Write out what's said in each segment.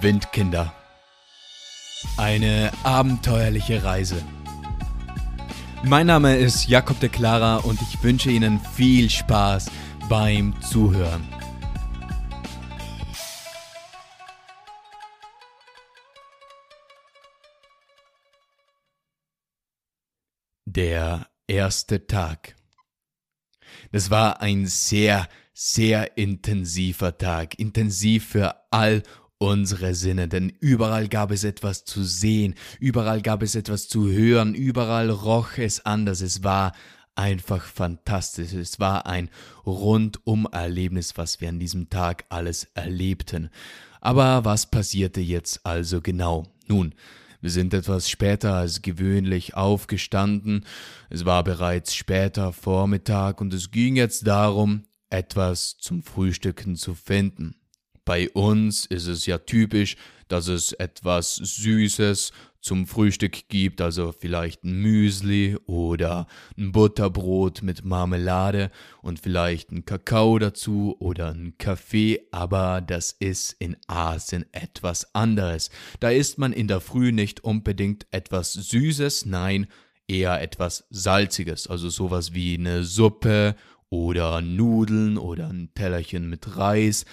Windkinder. Eine abenteuerliche Reise. Mein Name ist Jakob de Clara und ich wünsche Ihnen viel Spaß beim Zuhören. Der erste Tag. Das war ein sehr, sehr intensiver Tag, intensiv für all unsere Sinne, denn überall gab es etwas zu sehen, überall gab es etwas zu hören, überall roch es anders, es war einfach fantastisch, es war ein Rundum-Erlebnis, was wir an diesem Tag alles erlebten. Aber was passierte jetzt also genau? Nun, wir sind etwas später als gewöhnlich aufgestanden, es war bereits später Vormittag und es ging jetzt darum, etwas zum Frühstücken zu finden. Bei uns ist es ja typisch, dass es etwas Süßes zum Frühstück gibt, also vielleicht ein Müsli oder ein Butterbrot mit Marmelade und vielleicht ein Kakao dazu oder ein Kaffee, aber das ist in Asien etwas anderes. Da isst man in der Früh nicht unbedingt etwas Süßes, nein, eher etwas Salziges, also sowas wie eine Suppe oder Nudeln oder ein Tellerchen mit Reis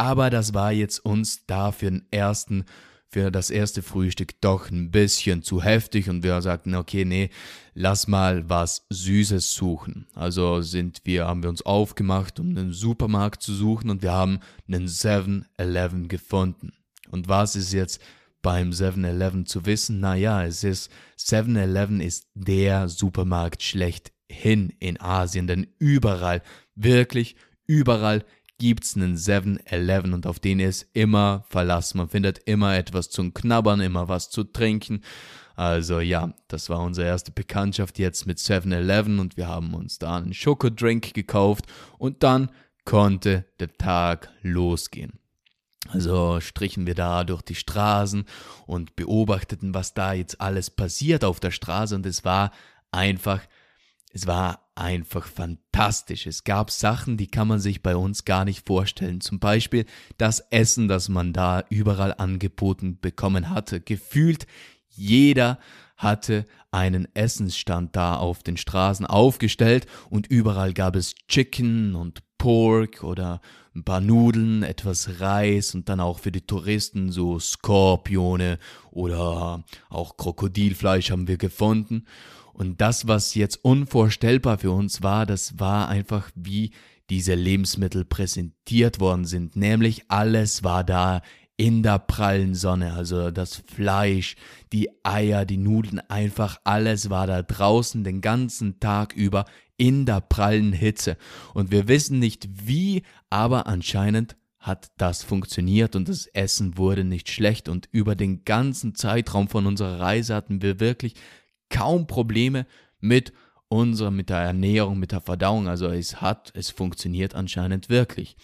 aber das war jetzt uns da für den ersten für das erste Frühstück doch ein bisschen zu heftig und wir sagten, okay, nee, lass mal was Süßes suchen. Also sind wir, haben wir uns aufgemacht, um einen Supermarkt zu suchen und wir haben einen 7-Eleven gefunden. Und was ist jetzt beim 7-Eleven zu wissen? Naja, es ist, 7-Eleven ist der Supermarkt schlechthin in Asien, denn überall, wirklich überall gibt's einen 7-Eleven und auf den ist immer Verlass. Man findet immer etwas zum Knabbern, immer was zu trinken. Also ja, das war unsere erste Bekanntschaft jetzt mit 7-Eleven und wir haben uns da einen Schokodrink gekauft und dann konnte der Tag losgehen. Also strichen wir da durch die Straßen und beobachteten, was da jetzt alles passiert auf der Straße und es war einfach es war einfach fantastisch. Es gab Sachen, die kann man sich bei uns gar nicht vorstellen. Zum Beispiel das Essen, das man da überall angeboten bekommen hatte. Gefühlt jeder hatte einen Essensstand da auf den Straßen aufgestellt und überall gab es Chicken und Pork oder ein paar Nudeln, etwas Reis und dann auch für die Touristen so Skorpione oder auch Krokodilfleisch haben wir gefunden. Und das, was jetzt unvorstellbar für uns war, das war einfach, wie diese Lebensmittel präsentiert worden sind. Nämlich alles war da in der prallen Sonne, also das Fleisch, die Eier, die Nudeln, einfach alles war da draußen den ganzen Tag über in der prallen Hitze. Und wir wissen nicht wie, aber anscheinend hat das funktioniert und das Essen wurde nicht schlecht und über den ganzen Zeitraum von unserer Reise hatten wir wirklich kaum Probleme mit unserer, mit der Ernährung, mit der Verdauung. Also es hat, es funktioniert anscheinend wirklich.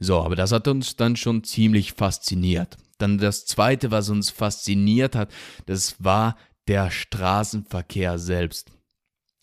So, aber das hat uns dann schon ziemlich fasziniert. Dann das zweite, was uns fasziniert hat, das war der Straßenverkehr selbst.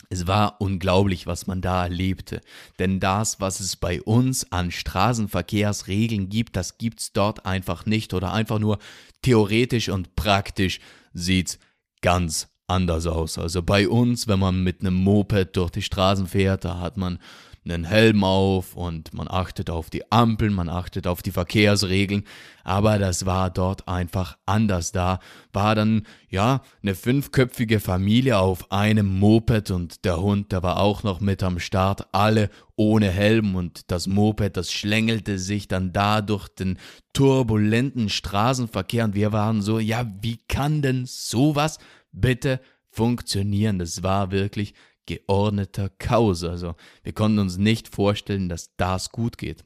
Es war unglaublich, was man da erlebte. Denn das, was es bei uns an Straßenverkehrsregeln gibt, das gibt's dort einfach nicht oder einfach nur theoretisch und praktisch sieht's ganz anders aus. Also bei uns, wenn man mit einem Moped durch die Straßen fährt, da hat man einen Helm auf und man achtet auf die Ampeln, man achtet auf die Verkehrsregeln, aber das war dort einfach anders. Da war dann, ja, eine fünfköpfige Familie auf einem Moped und der Hund, der war auch noch mit am Start, alle ohne Helm und das Moped, das schlängelte sich dann da durch den turbulenten Straßenverkehr und wir waren so, ja, wie kann denn sowas bitte funktionieren. Das war wirklich geordneter Chaos. Also wir konnten uns nicht vorstellen, dass das gut geht.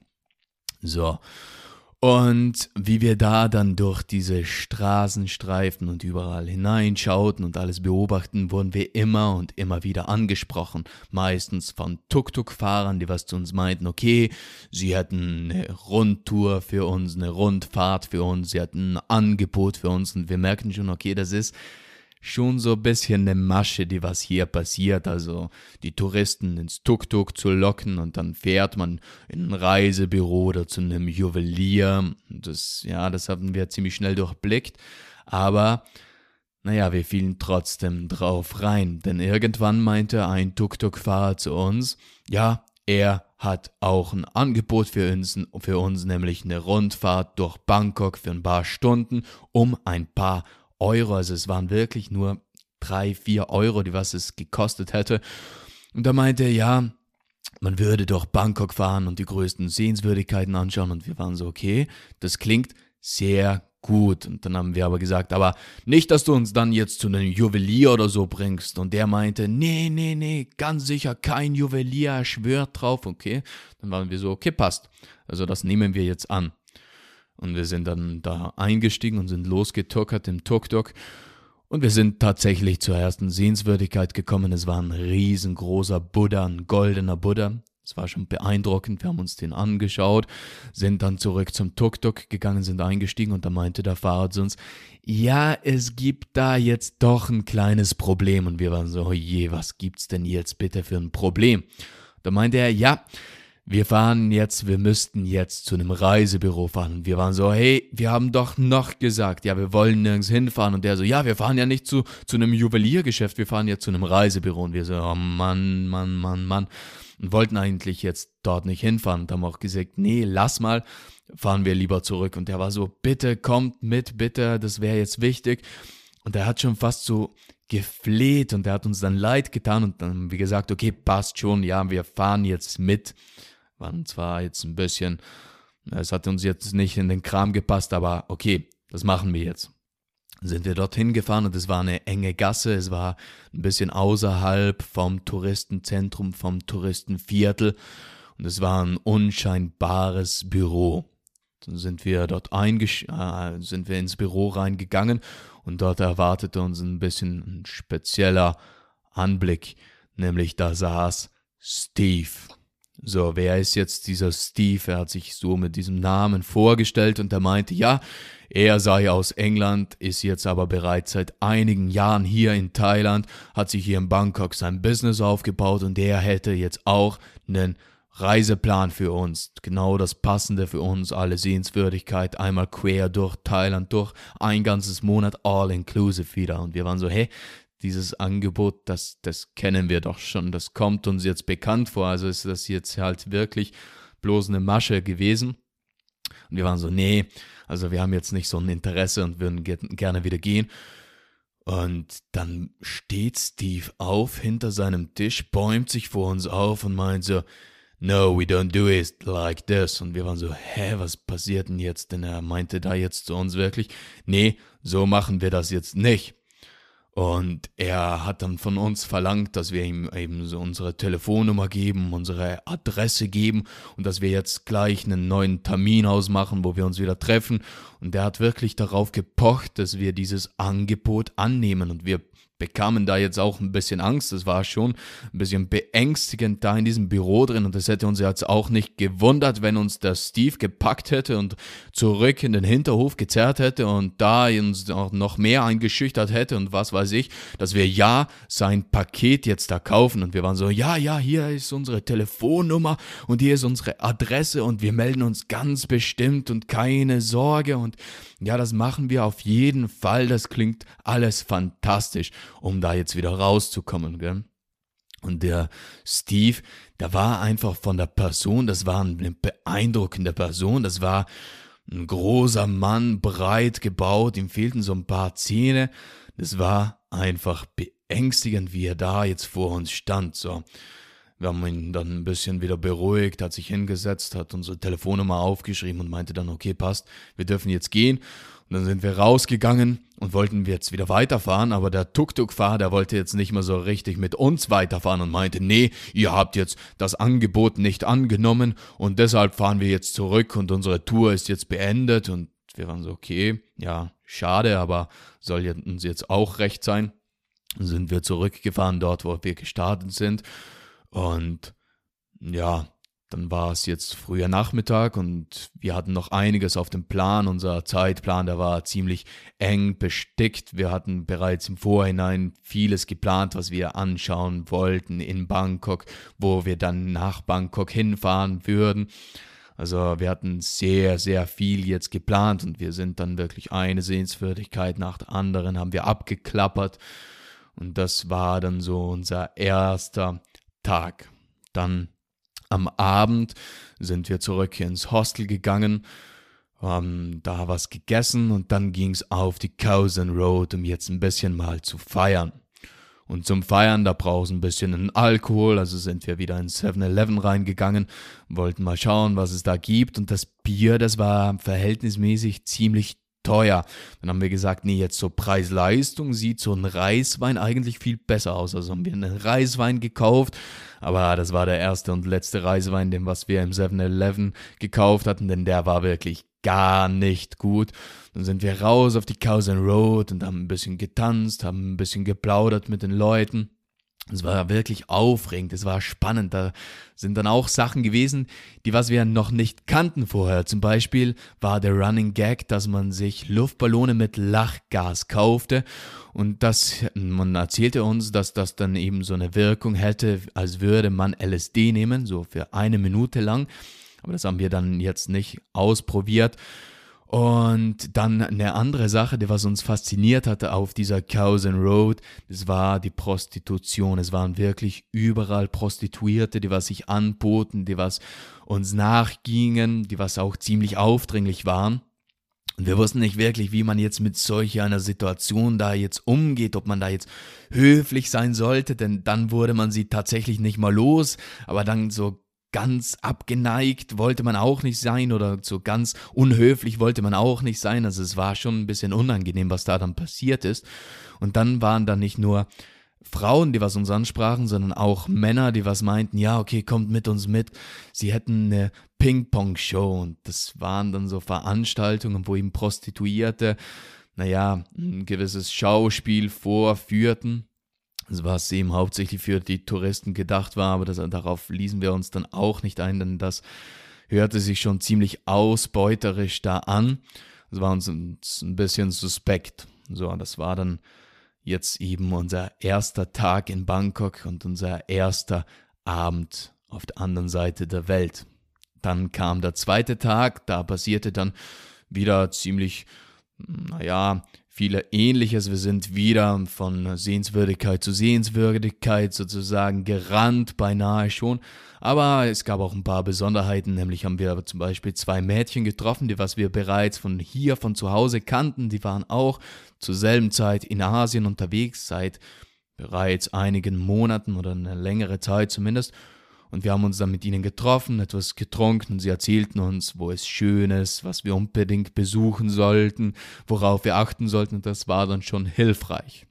So. Und wie wir da dann durch diese Straßenstreifen und überall hineinschauten und alles beobachten, wurden wir immer und immer wieder angesprochen. Meistens von Tuk-Tuk-Fahrern, die was zu uns meinten, okay, sie hätten eine Rundtour für uns, eine Rundfahrt für uns, sie hätten ein Angebot für uns und wir merken schon, okay, das ist schon so ein bisschen eine Masche, die was hier passiert. Also die Touristen ins Tuk-Tuk zu locken und dann fährt man in ein Reisebüro oder zu einem Juwelier. Das, ja, das haben wir ziemlich schnell durchblickt. Aber, naja, wir fielen trotzdem drauf rein. Denn irgendwann meinte ein Tuk-Tuk-Fahrer zu uns, ja, er hat auch ein Angebot für uns, für uns, nämlich eine Rundfahrt durch Bangkok für ein paar Stunden um ein paar Euro. Also es waren wirklich nur drei, vier Euro, die was es gekostet hätte. Und da meinte er, ja, man würde durch Bangkok fahren und die größten Sehenswürdigkeiten anschauen. Und wir waren so, okay, das klingt sehr gut. Und dann haben wir aber gesagt, aber nicht, dass du uns dann jetzt zu einem Juwelier oder so bringst. Und der meinte, nee, nee, nee, ganz sicher kein Juwelier, er schwört drauf, okay. Dann waren wir so, okay, passt. Also das nehmen wir jetzt an. Und wir sind dann da eingestiegen und sind losgetuckert im Tuk-Tuk. Und wir sind tatsächlich zur ersten Sehenswürdigkeit gekommen. Es war ein riesengroßer Buddha, ein goldener Buddha. Es war schon beeindruckend. Wir haben uns den angeschaut, sind dann zurück zum Tuk-Tuk gegangen, sind eingestiegen und da meinte der Fahrer zu uns, ja, es gibt da jetzt doch ein kleines Problem. Und wir waren so, oh je, was gibt's denn jetzt bitte für ein Problem? Da meinte er, ja, wir fahren jetzt, wir müssten jetzt zu einem Reisebüro fahren. Und wir waren so, hey, wir haben doch noch gesagt, ja, wir wollen nirgends hinfahren. Und der so, ja, wir fahren ja nicht zu, zu einem Juweliergeschäft, wir fahren jetzt zu einem Reisebüro. Und wir so, oh Mann, Mann, Mann, Mann. Und wollten eigentlich jetzt dort nicht hinfahren. Und haben auch gesagt, nee, lass mal, fahren wir lieber zurück. Und der war so, bitte kommt mit, bitte, das wäre jetzt wichtig. Und er hat schon fast so gefleht und er hat uns dann leid getan und dann wir gesagt, okay, passt schon, ja, wir fahren jetzt mit waren zwar jetzt ein bisschen, es hat uns jetzt nicht in den Kram gepasst, aber okay, das machen wir jetzt. Sind wir dorthin gefahren und es war eine enge Gasse, es war ein bisschen außerhalb vom Touristenzentrum, vom Touristenviertel und es war ein unscheinbares Büro. Dann sind wir dort äh, sind wir ins Büro reingegangen und dort erwartete uns ein bisschen ein spezieller Anblick, nämlich da saß Steve. So, wer ist jetzt dieser Steve? Er hat sich so mit diesem Namen vorgestellt und er meinte, ja, er sei aus England, ist jetzt aber bereits seit einigen Jahren hier in Thailand, hat sich hier in Bangkok sein Business aufgebaut und er hätte jetzt auch einen Reiseplan für uns. Genau das Passende für uns, alle Sehenswürdigkeit, einmal quer durch Thailand, durch ein ganzes Monat, all inclusive wieder. Und wir waren so, hey, dieses Angebot, das, das kennen wir doch schon, das kommt uns jetzt bekannt vor, also ist das jetzt halt wirklich bloß eine Masche gewesen. Und wir waren so, nee, also wir haben jetzt nicht so ein Interesse und würden gerne wieder gehen. Und dann steht Steve auf hinter seinem Tisch, bäumt sich vor uns auf und meint so, no, we don't do it like this. Und wir waren so, hä, was passiert denn jetzt? Denn er meinte da jetzt zu uns wirklich, nee, so machen wir das jetzt nicht. Und er hat dann von uns verlangt, dass wir ihm eben so unsere Telefonnummer geben, unsere Adresse geben und dass wir jetzt gleich einen neuen Termin ausmachen, wo wir uns wieder treffen. Und er hat wirklich darauf gepocht, dass wir dieses Angebot annehmen. Und wir bekamen da jetzt auch ein bisschen Angst. Es war schon ein bisschen beängstigend da in diesem Büro drin und es hätte uns jetzt auch nicht gewundert, wenn uns der Steve gepackt hätte und zurück in den Hinterhof gezerrt hätte und da uns auch noch mehr eingeschüchtert hätte und was weiß ich, dass wir ja sein Paket jetzt da kaufen und wir waren so, ja, ja, hier ist unsere Telefonnummer und hier ist unsere Adresse und wir melden uns ganz bestimmt und keine Sorge und ja, das machen wir auf jeden Fall. Das klingt alles fantastisch, um da jetzt wieder rauszukommen. Gell? Und der Steve, der war einfach von der Person, das war eine beeindruckende Person, das war ein großer Mann, breit gebaut, ihm fehlten so ein paar Zähne. Das war einfach beängstigend, wie er da jetzt vor uns stand. So. Wir haben ihn dann ein bisschen wieder beruhigt, hat sich hingesetzt, hat unsere Telefonnummer aufgeschrieben und meinte dann, okay, passt, wir dürfen jetzt gehen. Und dann sind wir rausgegangen und wollten jetzt wieder weiterfahren, aber der Tuk-Tuk-Fahrer, der wollte jetzt nicht mehr so richtig mit uns weiterfahren und meinte, nee, ihr habt jetzt das Angebot nicht angenommen und deshalb fahren wir jetzt zurück und unsere Tour ist jetzt beendet und wir waren so, okay, ja, schade, aber soll uns jetzt auch recht sein. Dann sind wir zurückgefahren dort, wo wir gestartet sind und ja, dann war es jetzt früher Nachmittag und wir hatten noch einiges auf dem Plan. Unser Zeitplan, der war ziemlich eng bestickt. Wir hatten bereits im Vorhinein vieles geplant, was wir anschauen wollten in Bangkok, wo wir dann nach Bangkok hinfahren würden. Also wir hatten sehr, sehr viel jetzt geplant und wir sind dann wirklich eine Sehenswürdigkeit nach der anderen, haben wir abgeklappert. Und das war dann so unser erster Tag. Dann am Abend sind wir zurück ins Hostel gegangen, haben da was gegessen und dann ging es auf die Cousin Road, um jetzt ein bisschen mal zu feiern. Und zum Feiern, da brauchst du ein bisschen Alkohol, also sind wir wieder in 7-Eleven reingegangen, wollten mal schauen, was es da gibt. Und das Bier, das war verhältnismäßig ziemlich teuer. Dann haben wir gesagt, nee, jetzt so Preis-Leistung sieht so ein Reiswein eigentlich viel besser aus. Also haben wir einen Reiswein gekauft, aber das war der erste und letzte Reiswein, den was wir im 7-Eleven gekauft hatten, denn der war wirklich gar nicht gut. Dann sind wir raus auf die Cousin Road und haben ein bisschen getanzt, haben ein bisschen geplaudert mit den Leuten. Es war wirklich aufregend, es war spannend. Da sind dann auch Sachen gewesen, die was wir noch nicht kannten vorher. Zum Beispiel war der Running Gag, dass man sich Luftballone mit Lachgas kaufte und das, man erzählte uns, dass das dann eben so eine Wirkung hätte, als würde man LSD nehmen, so für eine Minute lang. Aber das haben wir dann jetzt nicht ausprobiert. Und dann eine andere Sache, die was uns fasziniert hatte auf dieser Cousin Road, das war die Prostitution. Es waren wirklich überall Prostituierte, die was sich anboten, die was uns nachgingen, die was auch ziemlich aufdringlich waren. Und wir wussten nicht wirklich, wie man jetzt mit solch einer Situation da jetzt umgeht, ob man da jetzt höflich sein sollte, denn dann wurde man sie tatsächlich nicht mal los, aber dann so ganz abgeneigt wollte man auch nicht sein oder so ganz unhöflich wollte man auch nicht sein. Also es war schon ein bisschen unangenehm, was da dann passiert ist. Und dann waren da nicht nur Frauen, die was uns ansprachen, sondern auch Männer, die was meinten, ja, okay, kommt mit uns mit. Sie hätten eine Ping-Pong-Show und das waren dann so Veranstaltungen, wo eben Prostituierte, naja, ein gewisses Schauspiel vorführten was eben hauptsächlich für die Touristen gedacht war, aber das, darauf ließen wir uns dann auch nicht ein, denn das hörte sich schon ziemlich ausbeuterisch da an. Das war uns ein, ein bisschen suspekt. So, das war dann jetzt eben unser erster Tag in Bangkok und unser erster Abend auf der anderen Seite der Welt. Dann kam der zweite Tag, da passierte dann wieder ziemlich, naja, viele Ähnliches. Wir sind wieder von Sehenswürdigkeit zu Sehenswürdigkeit sozusagen gerannt, beinahe schon. Aber es gab auch ein paar Besonderheiten, nämlich haben wir zum Beispiel zwei Mädchen getroffen, die was wir bereits von hier, von zu Hause kannten. Die waren auch zur selben Zeit in Asien unterwegs, seit bereits einigen Monaten oder eine längere Zeit zumindest. Und wir haben uns dann mit ihnen getroffen, etwas getrunken und sie erzählten uns, wo es schön ist, was wir unbedingt besuchen sollten, worauf wir achten sollten. Und das war dann schon hilfreich.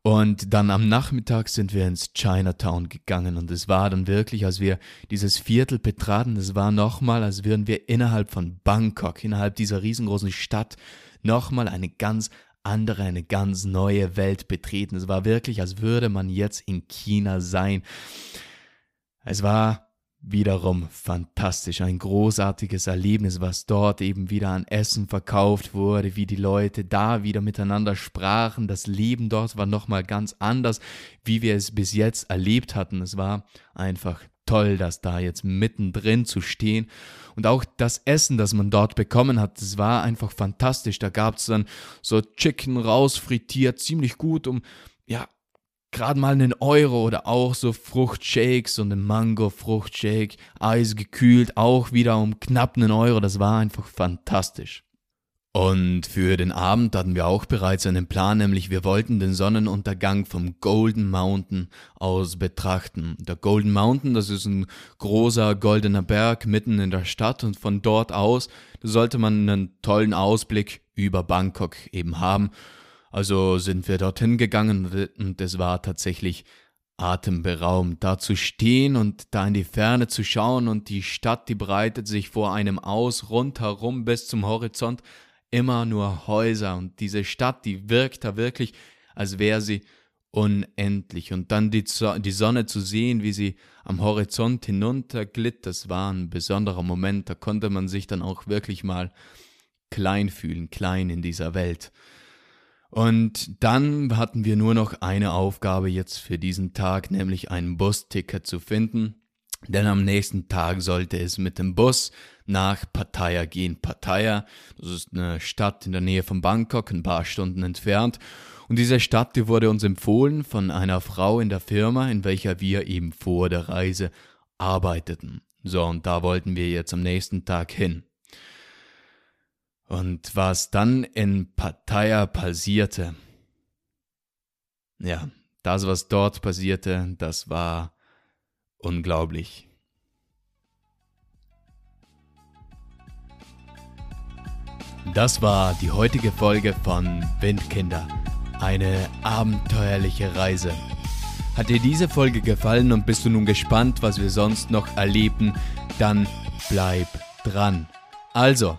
Und dann am Nachmittag sind wir ins Chinatown gegangen und es war dann wirklich, als wir dieses Viertel betraten, es war nochmal, als würden wir innerhalb von Bangkok, innerhalb dieser riesengroßen Stadt, nochmal eine ganz andere, eine ganz neue Welt betreten. Es war wirklich, als würde man jetzt in China sein. Es war wiederum fantastisch, ein großartiges Erlebnis, was dort eben wieder an Essen verkauft wurde, wie die Leute da wieder miteinander sprachen. Das Leben dort war nochmal ganz anders, wie wir es bis jetzt erlebt hatten. Es war einfach toll, das da jetzt mittendrin zu stehen. Und auch das Essen, das man dort bekommen hat, das war einfach fantastisch. Da gab es dann so Chicken rausfrittiert, ziemlich gut, um ja gerade mal einen Euro oder auch so Fruchtshakes und ein Mango-Fruchtshake, eisgekühlt, auch wieder um knapp einen Euro. Das war einfach fantastisch. Und für den Abend hatten wir auch bereits einen Plan, nämlich wir wollten den Sonnenuntergang vom Golden Mountain aus betrachten. Der Golden Mountain, das ist ein großer goldener Berg mitten in der Stadt und von dort aus sollte man einen tollen Ausblick über Bangkok eben haben also sind wir dorthin gegangen und es war tatsächlich atemberaubend, da zu stehen und da in die Ferne zu schauen und die Stadt, die breitet sich vor einem aus, rundherum bis zum Horizont, immer nur Häuser und diese Stadt, die wirkt da wirklich, als wäre sie unendlich. Und dann die, die Sonne zu sehen, wie sie am Horizont hinunterglitt, das war ein besonderer Moment, da konnte man sich dann auch wirklich mal klein fühlen, klein in dieser Welt. Und dann hatten wir nur noch eine Aufgabe jetzt für diesen Tag, nämlich ein Busticket zu finden. Denn am nächsten Tag sollte es mit dem Bus nach Pattaya gehen. Pattaya, das ist eine Stadt in der Nähe von Bangkok, ein paar Stunden entfernt. Und diese Stadt, die wurde uns empfohlen von einer Frau in der Firma, in welcher wir eben vor der Reise arbeiteten. So, und da wollten wir jetzt am nächsten Tag hin. Und was dann in Pattaya passierte, ja, das, was dort passierte, das war unglaublich. Das war die heutige Folge von Windkinder. Eine abenteuerliche Reise. Hat dir diese Folge gefallen und bist du nun gespannt, was wir sonst noch erleben, dann bleib dran. Also,